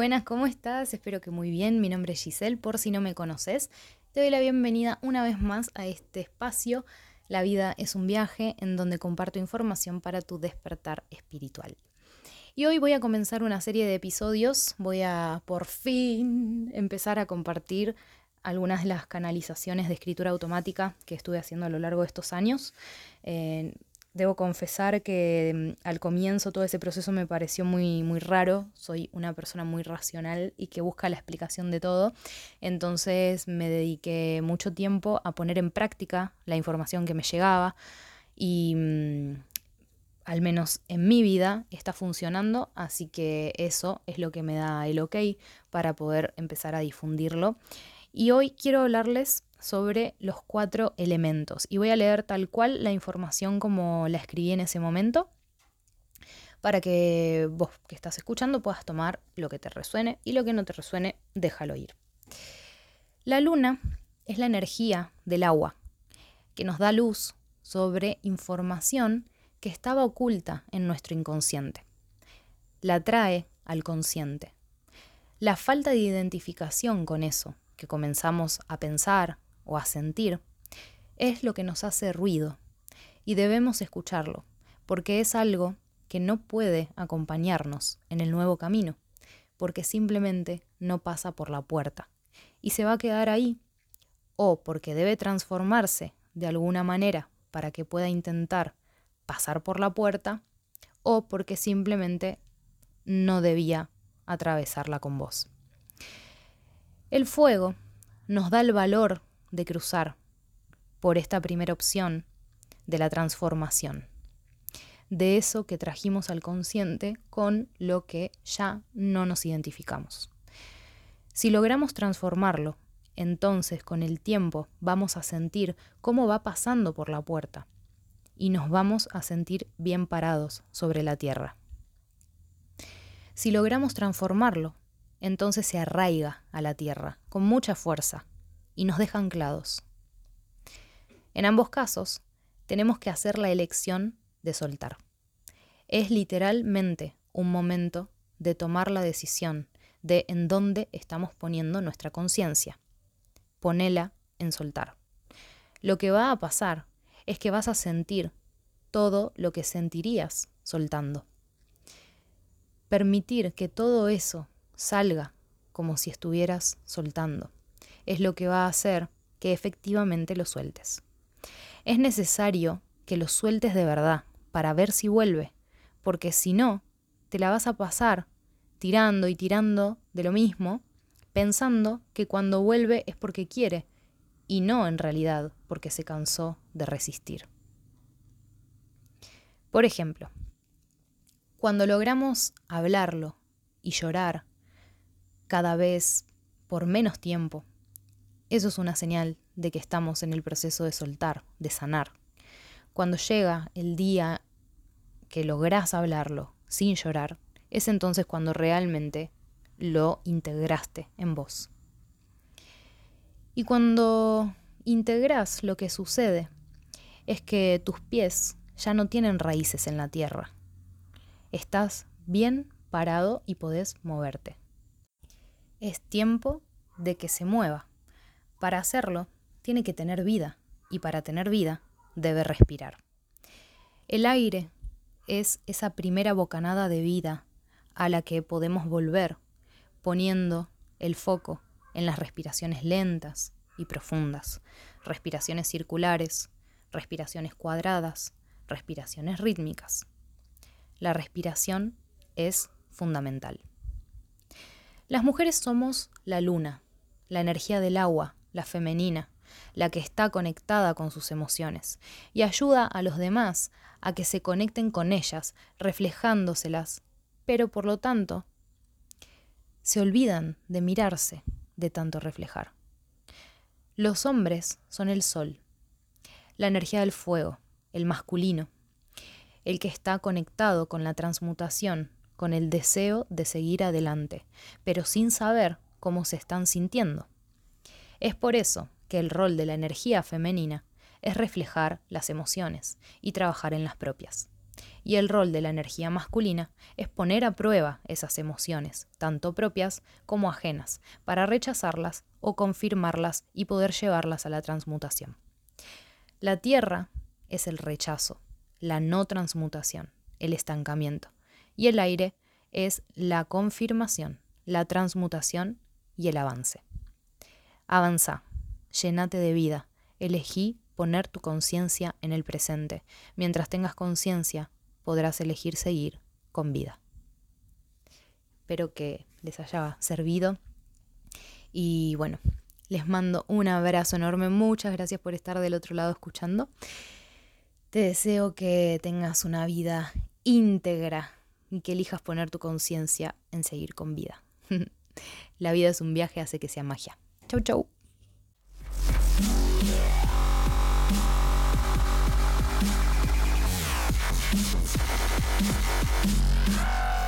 Buenas, ¿cómo estás? Espero que muy bien. Mi nombre es Giselle, por si no me conoces. Te doy la bienvenida una vez más a este espacio. La vida es un viaje en donde comparto información para tu despertar espiritual. Y hoy voy a comenzar una serie de episodios. Voy a por fin empezar a compartir algunas de las canalizaciones de escritura automática que estuve haciendo a lo largo de estos años. Eh, Debo confesar que mm, al comienzo todo ese proceso me pareció muy, muy raro. Soy una persona muy racional y que busca la explicación de todo. Entonces me dediqué mucho tiempo a poner en práctica la información que me llegaba y mm, al menos en mi vida está funcionando. Así que eso es lo que me da el ok para poder empezar a difundirlo. Y hoy quiero hablarles sobre los cuatro elementos. Y voy a leer tal cual la información como la escribí en ese momento para que vos que estás escuchando puedas tomar lo que te resuene y lo que no te resuene, déjalo ir. La luna es la energía del agua que nos da luz sobre información que estaba oculta en nuestro inconsciente. La trae al consciente. La falta de identificación con eso que comenzamos a pensar, o a sentir, es lo que nos hace ruido y debemos escucharlo, porque es algo que no puede acompañarnos en el nuevo camino, porque simplemente no pasa por la puerta y se va a quedar ahí, o porque debe transformarse de alguna manera para que pueda intentar pasar por la puerta, o porque simplemente no debía atravesarla con vos. El fuego nos da el valor de cruzar por esta primera opción de la transformación, de eso que trajimos al consciente con lo que ya no nos identificamos. Si logramos transformarlo, entonces con el tiempo vamos a sentir cómo va pasando por la puerta y nos vamos a sentir bien parados sobre la tierra. Si logramos transformarlo, entonces se arraiga a la tierra con mucha fuerza y nos deja anclados. En ambos casos, tenemos que hacer la elección de soltar. Es literalmente un momento de tomar la decisión de en dónde estamos poniendo nuestra conciencia. Ponela en soltar. Lo que va a pasar es que vas a sentir todo lo que sentirías soltando. Permitir que todo eso salga como si estuvieras soltando es lo que va a hacer que efectivamente lo sueltes. Es necesario que lo sueltes de verdad para ver si vuelve, porque si no, te la vas a pasar tirando y tirando de lo mismo, pensando que cuando vuelve es porque quiere y no en realidad porque se cansó de resistir. Por ejemplo, cuando logramos hablarlo y llorar cada vez por menos tiempo, eso es una señal de que estamos en el proceso de soltar, de sanar. Cuando llega el día que lográs hablarlo sin llorar, es entonces cuando realmente lo integraste en vos. Y cuando integras lo que sucede, es que tus pies ya no tienen raíces en la tierra. Estás bien parado y podés moverte. Es tiempo de que se mueva. Para hacerlo, tiene que tener vida y para tener vida debe respirar. El aire es esa primera bocanada de vida a la que podemos volver poniendo el foco en las respiraciones lentas y profundas, respiraciones circulares, respiraciones cuadradas, respiraciones rítmicas. La respiración es fundamental. Las mujeres somos la luna, la energía del agua, la femenina, la que está conectada con sus emociones, y ayuda a los demás a que se conecten con ellas, reflejándoselas, pero por lo tanto, se olvidan de mirarse de tanto reflejar. Los hombres son el sol, la energía del fuego, el masculino, el que está conectado con la transmutación, con el deseo de seguir adelante, pero sin saber cómo se están sintiendo. Es por eso que el rol de la energía femenina es reflejar las emociones y trabajar en las propias. Y el rol de la energía masculina es poner a prueba esas emociones, tanto propias como ajenas, para rechazarlas o confirmarlas y poder llevarlas a la transmutación. La tierra es el rechazo, la no transmutación, el estancamiento. Y el aire es la confirmación, la transmutación y el avance. Avanza, llenate de vida, elegí poner tu conciencia en el presente. Mientras tengas conciencia, podrás elegir seguir con vida. Espero que les haya servido. Y bueno, les mando un abrazo enorme. Muchas gracias por estar del otro lado escuchando. Te deseo que tengas una vida íntegra y que elijas poner tu conciencia en seguir con vida. La vida es un viaje, hace que sea magia. chào trụ. Yeah.